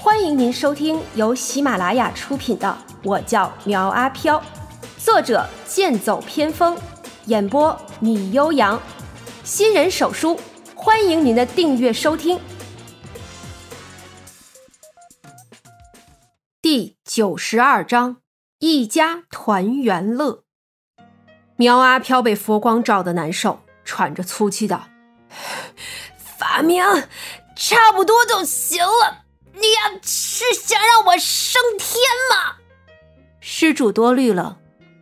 欢迎您收听由喜马拉雅出品的《我叫苗阿飘》，作者剑走偏锋，演播米悠扬，新人手书，欢迎您的订阅收听。第九十二章，一家团圆乐。苗阿飘被佛光照得难受，喘着粗气道：“法明，差不多就行了。你呀，是想让我升天吗？”施主多虑了，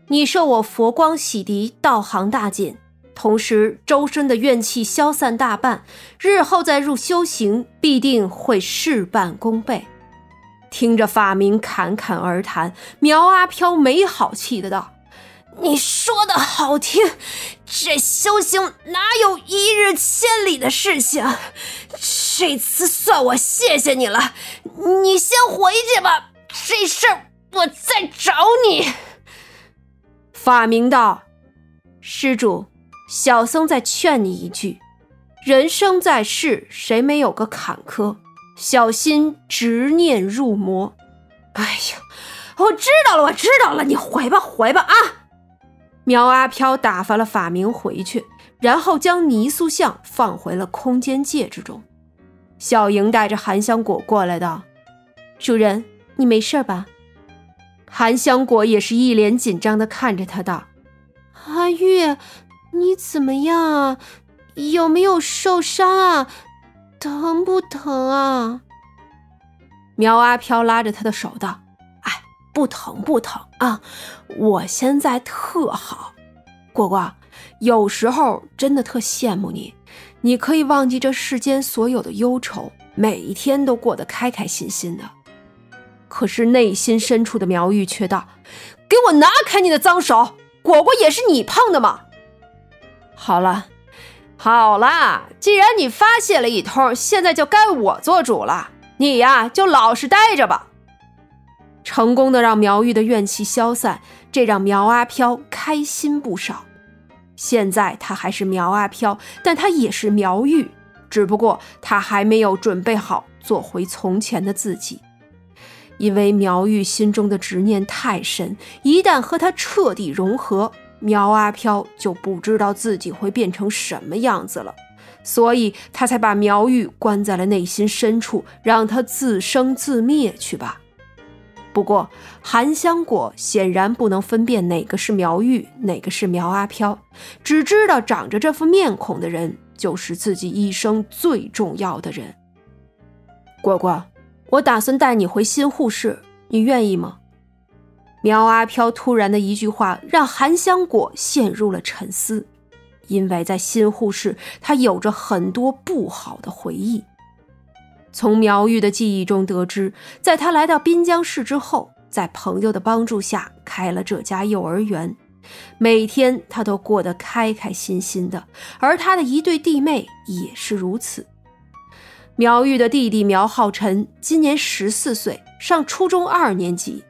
你受我佛光洗涤，道行大减，同时周身的怨气消散大半，日后再入修行，必定会事半功倍。听着法明侃侃而谈，苗阿飘没好气的道。你说的好听，这修行哪有一日千里的事情？这次算我谢谢你了，你先回去吧。这事儿我再找你。法明道：“施主，小僧再劝你一句，人生在世，谁没有个坎坷？小心执念入魔。”哎呀，我知道了，我知道了，你回吧，回吧啊。苗阿飘打发了法明回去，然后将泥塑像放回了空间界之中。小莹带着韩香果过来道：“主人，你没事吧？”韩香果也是一脸紧张的看着他道：“阿玉，你怎么样啊？有没有受伤啊？疼不疼啊？”苗阿飘拉着他的手道。不疼不疼啊！我现在特好，果果，有时候真的特羡慕你，你可以忘记这世间所有的忧愁，每一天都过得开开心心的。可是内心深处的苗玉却道：“给我拿开你的脏手！果果也是你碰的吗？”好了，好了，既然你发泄了一通，现在就该我做主了。你呀，就老实待着吧。成功的让苗玉的怨气消散，这让苗阿飘开心不少。现在他还是苗阿飘，但他也是苗玉，只不过他还没有准备好做回从前的自己。因为苗玉心中的执念太深，一旦和他彻底融合，苗阿飘就不知道自己会变成什么样子了，所以他才把苗玉关在了内心深处，让他自生自灭去吧。不过，韩香果显然不能分辨哪个是苗玉，哪个是苗阿飘，只知道长着这副面孔的人就是自己一生最重要的人。果果，我打算带你回新护士，你愿意吗？苗阿飘突然的一句话让韩香果陷入了沉思，因为在新护士，他有着很多不好的回忆。从苗玉的记忆中得知，在他来到滨江市之后，在朋友的帮助下开了这家幼儿园，每天他都过得开开心心的，而他的一对弟妹也是如此。苗玉的弟弟苗浩辰今年十四岁，上初中二年级；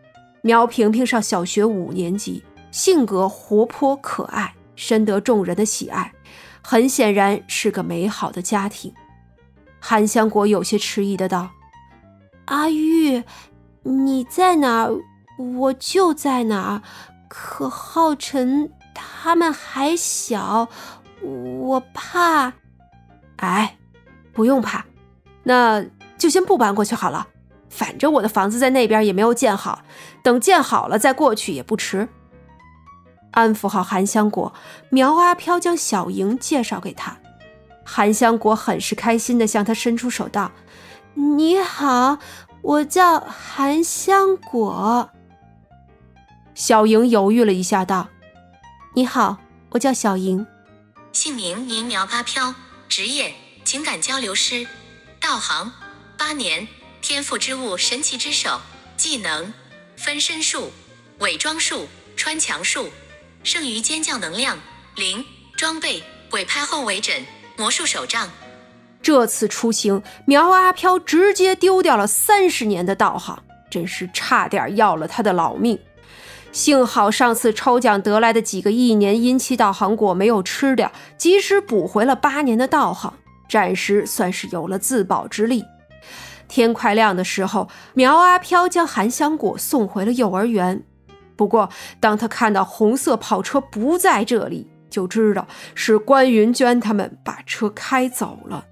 苗萍萍上小学五年级，性格活泼可爱，深得众人的喜爱，很显然是个美好的家庭。韩香果有些迟疑的道：“阿玉，你在哪儿，我就在哪儿。可浩辰他们还小，我怕。哎，不用怕，那就先不搬过去好了。反正我的房子在那边也没有建好，等建好了再过去也不迟。”安抚好韩香果，苗阿飘将小莹介绍给他。韩香果很是开心的向他伸出手道：“你好，我叫韩香果。”小莹犹豫了一下，道：“你好，我叫小莹。”姓名：名苗阿飘，职业：情感交流师，道行：八年，天赋之物：神奇之手，技能：分身术、伪装术、穿墙术，剩余尖叫能量零，装备：鬼拍后尾枕。魔术手杖，这次出行，苗阿飘直接丢掉了三十年的道行，真是差点要了他的老命。幸好上次抽奖得来的几个一年阴气道行果没有吃掉，及时补回了八年的道行，暂时算是有了自保之力。天快亮的时候，苗阿飘将韩香果送回了幼儿园。不过，当他看到红色跑车不在这里，就知道是关云娟他们把车开走了，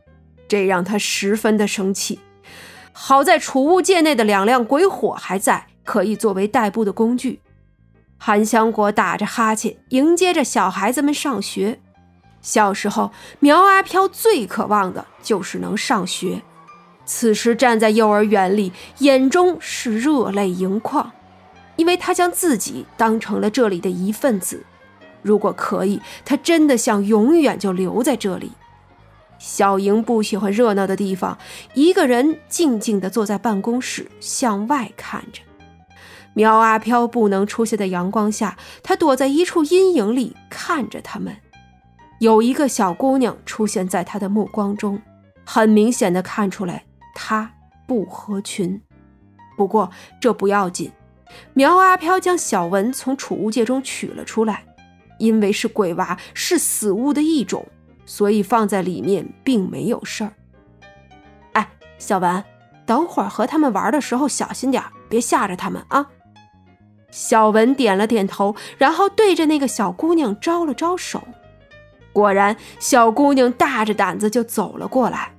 这让他十分的生气。好在储物界内的两辆鬼火还在，可以作为代步的工具。韩香果打着哈欠，迎接着小孩子们上学。小时候，苗阿飘最渴望的就是能上学。此时站在幼儿园里，眼中是热泪盈眶，因为他将自己当成了这里的一份子。如果可以，他真的想永远就留在这里。小莹不喜欢热闹的地方，一个人静静地坐在办公室，向外看着。苗阿飘不能出现在阳光下，他躲在一处阴影里看着他们。有一个小姑娘出现在他的目光中，很明显的看出来她不合群。不过这不要紧，苗阿飘将小文从储物界中取了出来，因为是鬼娃，是死物的一种，所以放在里面并没有事儿。哎，小文，等会儿和他们玩的时候小心点，别吓着他们啊。小文点了点头，然后对着那个小姑娘招了招手。果然，小姑娘大着胆子就走了过来。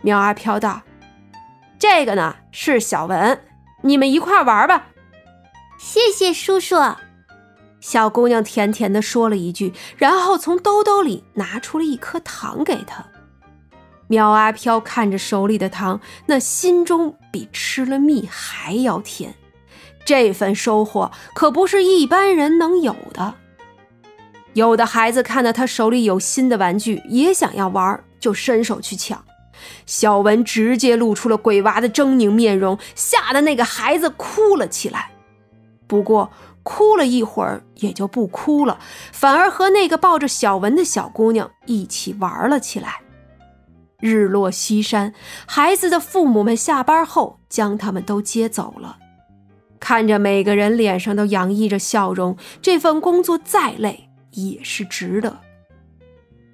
苗阿飘道：“这个呢是小文，你们一块玩吧。”谢谢叔叔。小姑娘甜甜的说了一句，然后从兜兜里拿出了一颗糖给他。苗阿飘看着手里的糖，那心中比吃了蜜还要甜。这份收获可不是一般人能有的。有的孩子看到他手里有新的玩具，也想要玩，就伸手去抢。小文直接露出了鬼娃的狰狞面容，吓得那个孩子哭了起来。不过哭了一会儿也就不哭了，反而和那个抱着小文的小姑娘一起玩了起来。日落西山，孩子的父母们下班后将他们都接走了。看着每个人脸上都洋溢着笑容，这份工作再累也是值得。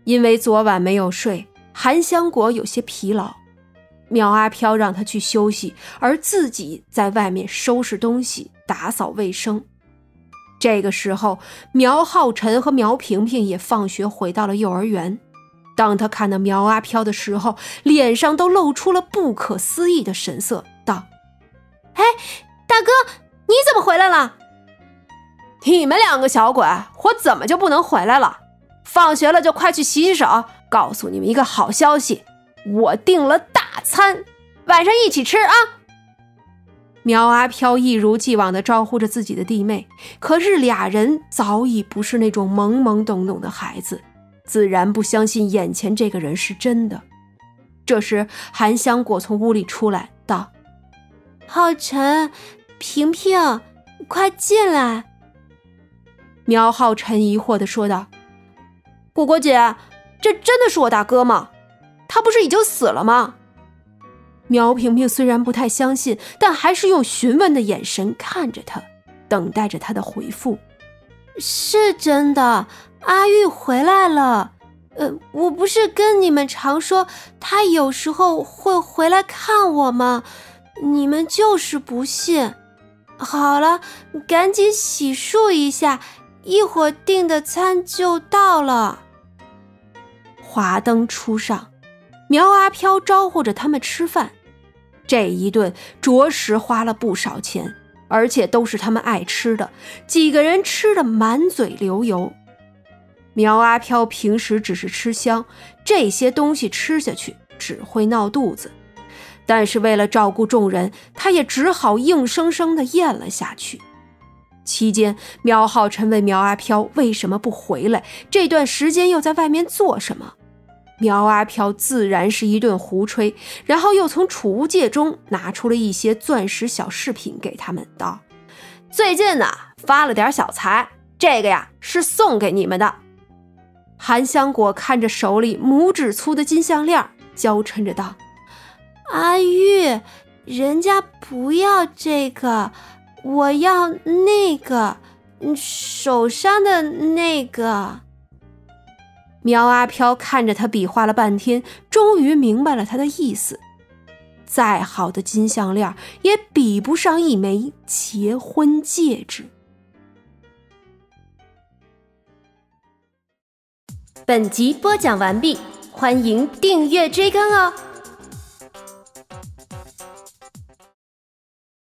因为昨晚没有睡，韩香果有些疲劳，苗阿飘让他去休息，而自己在外面收拾东西、打扫卫生。这个时候，苗浩辰和苗萍萍也放学回到了幼儿园。当他看到苗阿飘的时候，脸上都露出了不可思议的神色，道：“哎。”大哥，你怎么回来了？你们两个小鬼，我怎么就不能回来了？放学了就快去洗洗手。告诉你们一个好消息，我订了大餐，晚上一起吃啊！苗阿飘一如既往地招呼着自己的弟妹，可是俩人早已不是那种懵懵懂懂的孩子，自然不相信眼前这个人是真的。这时，韩香果从屋里出来，道：“浩辰。”萍萍，快进来！苗浩辰疑惑的说道：“果果姐，这真的是我大哥吗？他不是已经死了吗？”苗萍萍虽然不太相信，但还是用询问的眼神看着他，等待着他的回复。是真的，阿玉回来了。呃，我不是跟你们常说他有时候会回来看我吗？你们就是不信。好了，赶紧洗漱一下，一会儿订的餐就到了。华灯初上，苗阿飘招呼着他们吃饭，这一顿着实花了不少钱，而且都是他们爱吃的，几个人吃的满嘴流油。苗阿飘平时只是吃香，这些东西吃下去只会闹肚子。但是为了照顾众人，他也只好硬生生的咽了下去。期间，苗浩辰问苗阿飘为什么不回来，这段时间又在外面做什么。苗阿飘自然是一顿胡吹，然后又从储物界中拿出了一些钻石小饰品给他们，道：“最近呢发了点小财，这个呀是送给你们的。”韩香果看着手里拇指粗的金项链，娇嗔着道。阿玉，人家不要这个，我要那个，手上的那个。苗阿飘看着他比划了半天，终于明白了他的意思。再好的金项链也比不上一枚结婚戒指。本集播讲完毕，欢迎订阅追更哦。